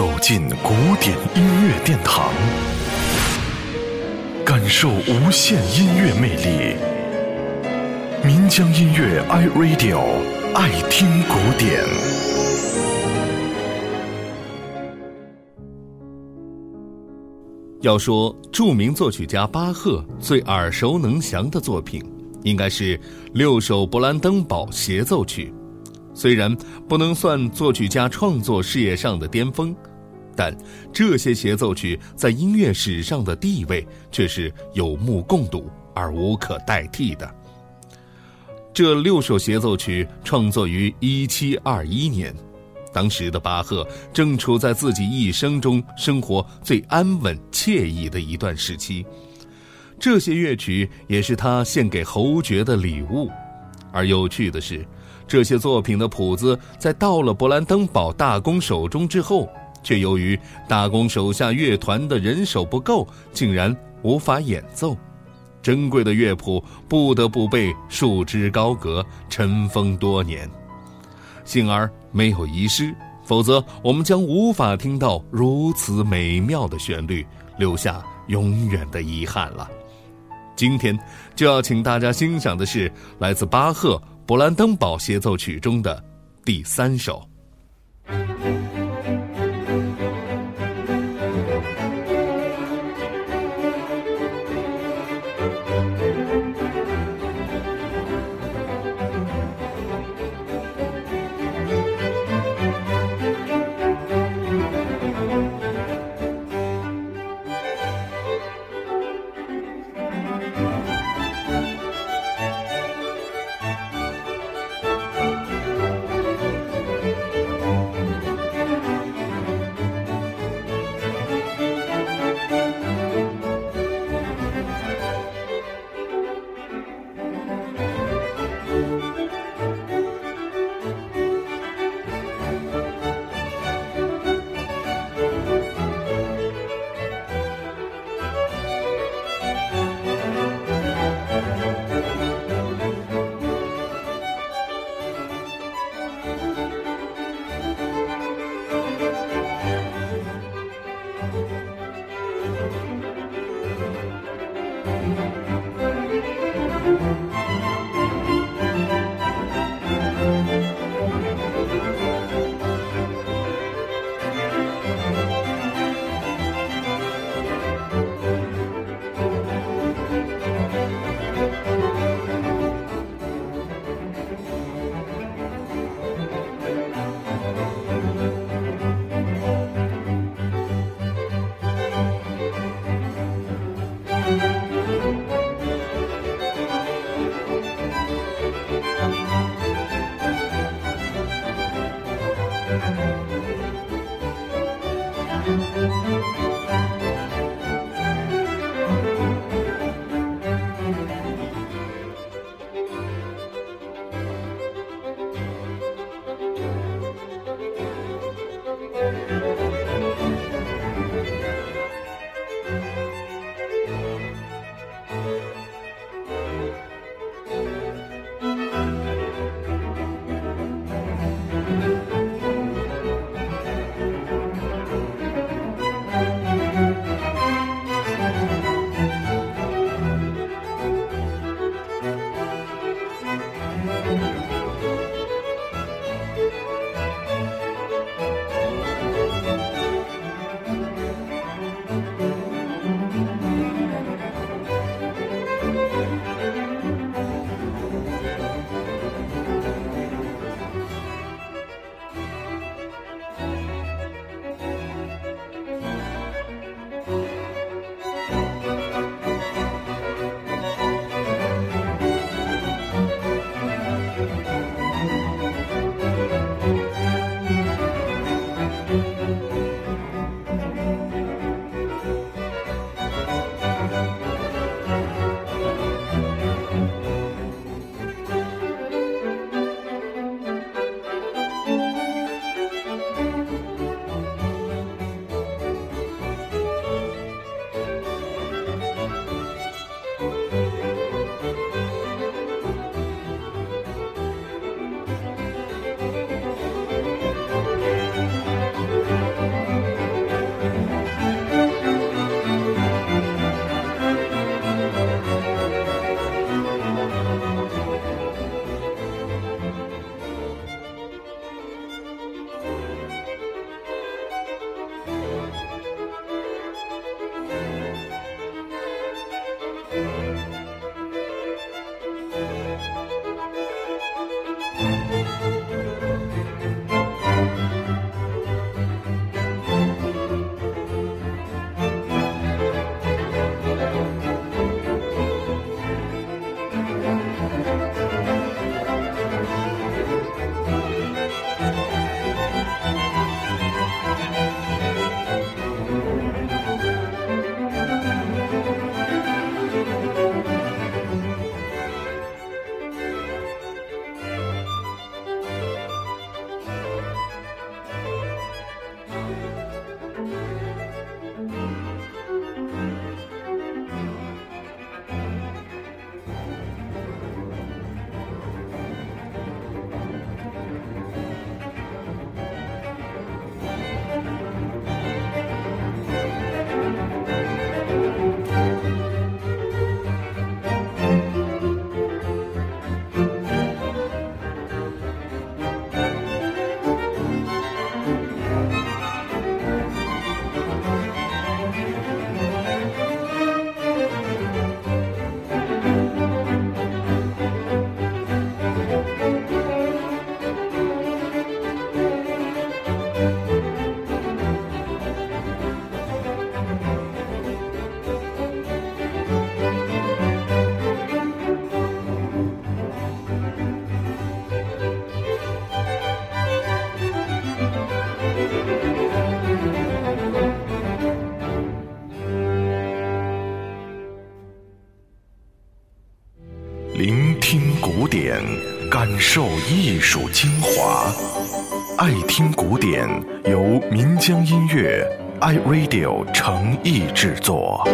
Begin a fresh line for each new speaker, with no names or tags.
走进古典音乐殿堂，感受无限音乐魅力。民江音乐 iRadio 爱听古典。
要说著名作曲家巴赫最耳熟能详的作品，应该是六首勃兰登堡协奏曲。虽然不能算作曲家创作事业上的巅峰。但这些协奏曲在音乐史上的地位却是有目共睹而无可代替的。这六首协奏曲创作于1721年，当时的巴赫正处在自己一生中生活最安稳惬意的一段时期。这些乐曲也是他献给侯爵的礼物。而有趣的是，这些作品的谱子在到了勃兰登堡大公手中之后。却由于大公手下乐团的人手不够，竟然无法演奏，珍贵的乐谱不得不被束之高阁，尘封多年。幸而没有遗失，否则我们将无法听到如此美妙的旋律，留下永远的遗憾了。今天就要请大家欣赏的是来自巴赫《勃兰登堡协奏曲》中的第三首。
Thank you. 听古典，感受艺术精华。爱听古典，由民江音乐 iRadio 诚意制作。